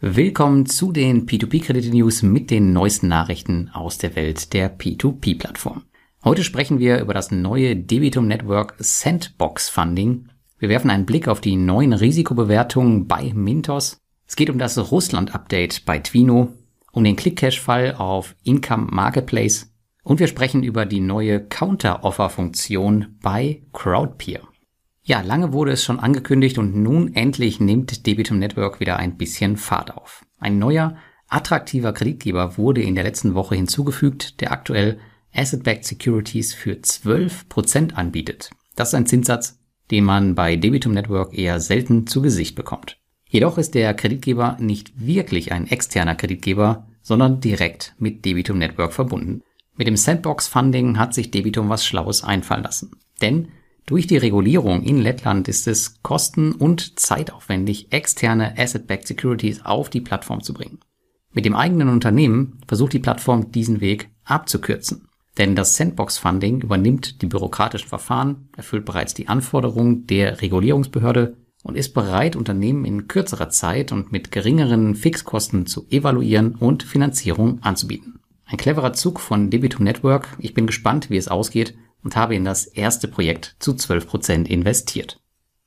Willkommen zu den P2P-Kredite-News mit den neuesten Nachrichten aus der Welt der P2P-Plattform. Heute sprechen wir über das neue Debitum Network Sandbox Funding. Wir werfen einen Blick auf die neuen Risikobewertungen bei Mintos. Es geht um das Russland-Update bei Twino, um den Click-Cash-Fall auf Income Marketplace und wir sprechen über die neue Counter-Offer-Funktion bei Crowdpeer. Ja, lange wurde es schon angekündigt und nun endlich nimmt Debitum Network wieder ein bisschen Fahrt auf. Ein neuer, attraktiver Kreditgeber wurde in der letzten Woche hinzugefügt, der aktuell Asset-Backed Securities für 12% anbietet. Das ist ein Zinssatz, den man bei Debitum Network eher selten zu Gesicht bekommt. Jedoch ist der Kreditgeber nicht wirklich ein externer Kreditgeber, sondern direkt mit Debitum Network verbunden. Mit dem Sandbox Funding hat sich Debitum was Schlaues einfallen lassen. Denn durch die Regulierung in Lettland ist es kosten- und zeitaufwendig, externe Asset-Backed Securities auf die Plattform zu bringen. Mit dem eigenen Unternehmen versucht die Plattform diesen Weg abzukürzen. Denn das Sandbox-Funding übernimmt die bürokratischen Verfahren, erfüllt bereits die Anforderungen der Regulierungsbehörde und ist bereit, Unternehmen in kürzerer Zeit und mit geringeren Fixkosten zu evaluieren und Finanzierung anzubieten. Ein cleverer Zug von Debitum Network. Ich bin gespannt, wie es ausgeht und habe in das erste Projekt zu 12% investiert.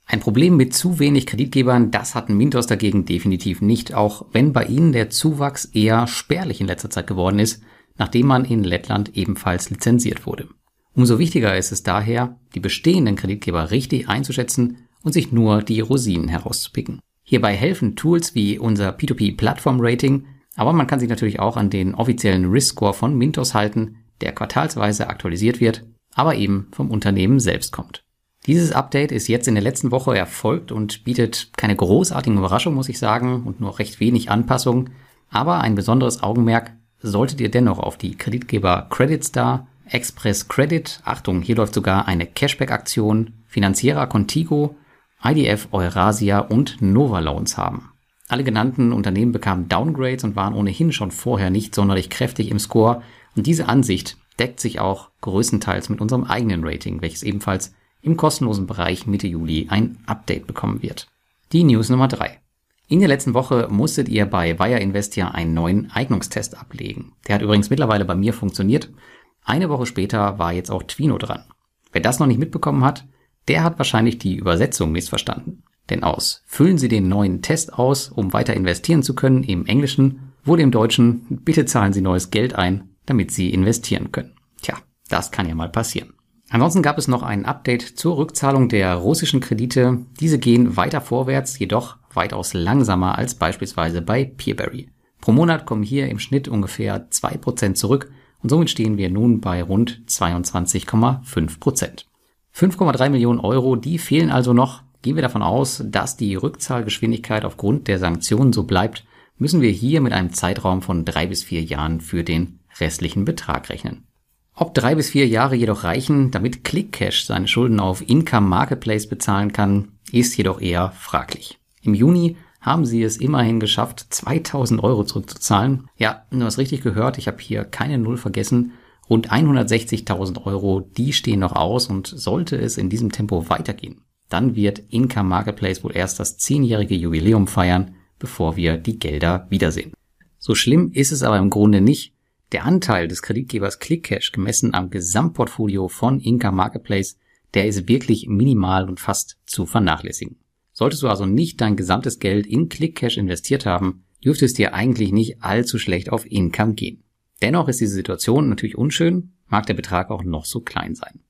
Ein Problem mit zu wenig Kreditgebern, das hatten Mintos dagegen definitiv nicht, auch wenn bei ihnen der Zuwachs eher spärlich in letzter Zeit geworden ist, nachdem man in Lettland ebenfalls lizenziert wurde. Umso wichtiger ist es daher, die bestehenden Kreditgeber richtig einzuschätzen und sich nur die Rosinen herauszupicken. Hierbei helfen Tools wie unser P2P Plattform Rating, aber man kann sich natürlich auch an den offiziellen Risk Score von Mintos halten, der quartalsweise aktualisiert wird aber eben vom Unternehmen selbst kommt. Dieses Update ist jetzt in der letzten Woche erfolgt und bietet keine großartigen Überraschungen, muss ich sagen, und nur recht wenig Anpassungen. Aber ein besonderes Augenmerk solltet ihr dennoch auf die Kreditgeber Credit Star, Express Credit, Achtung, hier läuft sogar eine Cashback-Aktion, Finanzierer Contigo, IDF Eurasia und Nova Loans haben. Alle genannten Unternehmen bekamen Downgrades und waren ohnehin schon vorher nicht sonderlich kräftig im Score. Und diese Ansicht deckt sich auch größtenteils mit unserem eigenen Rating, welches ebenfalls im kostenlosen Bereich Mitte Juli ein Update bekommen wird. Die News Nummer drei: In der letzten Woche musstet ihr bei Wire Investia einen neuen Eignungstest ablegen. Der hat übrigens mittlerweile bei mir funktioniert. Eine Woche später war jetzt auch Twino dran. Wer das noch nicht mitbekommen hat, der hat wahrscheinlich die Übersetzung missverstanden. Denn aus füllen Sie den neuen Test aus, um weiter investieren zu können im Englischen, wurde im Deutschen bitte zahlen Sie neues Geld ein, damit Sie investieren können. Tja, das kann ja mal passieren. Ansonsten gab es noch ein Update zur Rückzahlung der russischen Kredite. Diese gehen weiter vorwärts, jedoch weitaus langsamer als beispielsweise bei Peerberry. Pro Monat kommen hier im Schnitt ungefähr 2% zurück und somit stehen wir nun bei rund 22,5%. 5,3 Millionen Euro, die fehlen also noch. Gehen wir davon aus, dass die Rückzahlgeschwindigkeit aufgrund der Sanktionen so bleibt, müssen wir hier mit einem Zeitraum von drei bis vier Jahren für den restlichen Betrag rechnen. Ob drei bis vier Jahre jedoch reichen, damit ClickCash seine Schulden auf Income Marketplace bezahlen kann, ist jedoch eher fraglich. Im Juni haben sie es immerhin geschafft, 2000 Euro zurückzuzahlen. Ja, du hast richtig gehört, ich habe hier keine Null vergessen. Rund 160.000 Euro, die stehen noch aus und sollte es in diesem Tempo weitergehen, dann wird Income Marketplace wohl erst das zehnjährige Jubiläum feiern, bevor wir die Gelder wiedersehen. So schlimm ist es aber im Grunde nicht, der Anteil des Kreditgebers ClickCash gemessen am Gesamtportfolio von Inca Marketplace, der ist wirklich minimal und fast zu vernachlässigen. Solltest du also nicht dein gesamtes Geld in ClickCash investiert haben, dürfte es dir eigentlich nicht allzu schlecht auf Income gehen. Dennoch ist diese Situation natürlich unschön, mag der Betrag auch noch so klein sein.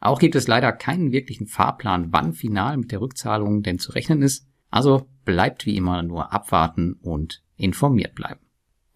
Auch gibt es leider keinen wirklichen Fahrplan, wann final mit der Rückzahlung denn zu rechnen ist, also bleibt wie immer nur abwarten und informiert bleiben.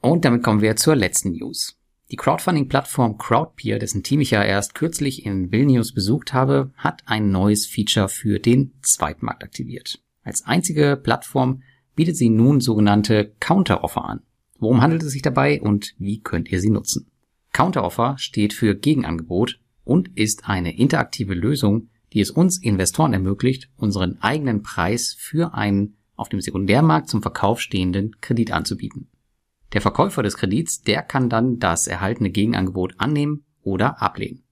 Und damit kommen wir zur letzten News. Die Crowdfunding-Plattform Crowdpeer, dessen Team ich ja erst kürzlich in Vilnius besucht habe, hat ein neues Feature für den Zweitmarkt aktiviert. Als einzige Plattform bietet sie nun sogenannte Counteroffer an. Worum handelt es sich dabei und wie könnt ihr sie nutzen? Counteroffer steht für Gegenangebot und ist eine interaktive Lösung, die es uns Investoren ermöglicht, unseren eigenen Preis für einen auf dem Sekundärmarkt zum Verkauf stehenden Kredit anzubieten. Der Verkäufer des Kredits, der kann dann das erhaltene Gegenangebot annehmen oder ablehnen.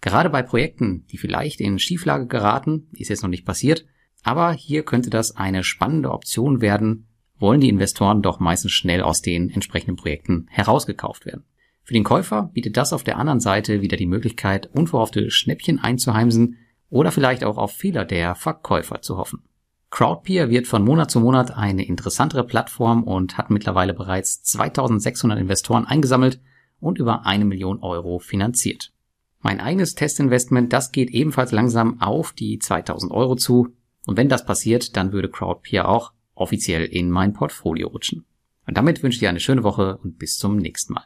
Gerade bei Projekten, die vielleicht in Schieflage geraten, ist jetzt noch nicht passiert, aber hier könnte das eine spannende Option werden, wollen die Investoren doch meistens schnell aus den entsprechenden Projekten herausgekauft werden. Für den Käufer bietet das auf der anderen Seite wieder die Möglichkeit, unverhoffte Schnäppchen einzuheimsen oder vielleicht auch auf Fehler der Verkäufer zu hoffen. Crowdpeer wird von Monat zu Monat eine interessantere Plattform und hat mittlerweile bereits 2600 Investoren eingesammelt und über eine Million Euro finanziert. Mein eigenes Testinvestment, das geht ebenfalls langsam auf die 2000 Euro zu. Und wenn das passiert, dann würde Crowdpeer auch offiziell in mein Portfolio rutschen. Und damit wünsche ich dir eine schöne Woche und bis zum nächsten Mal.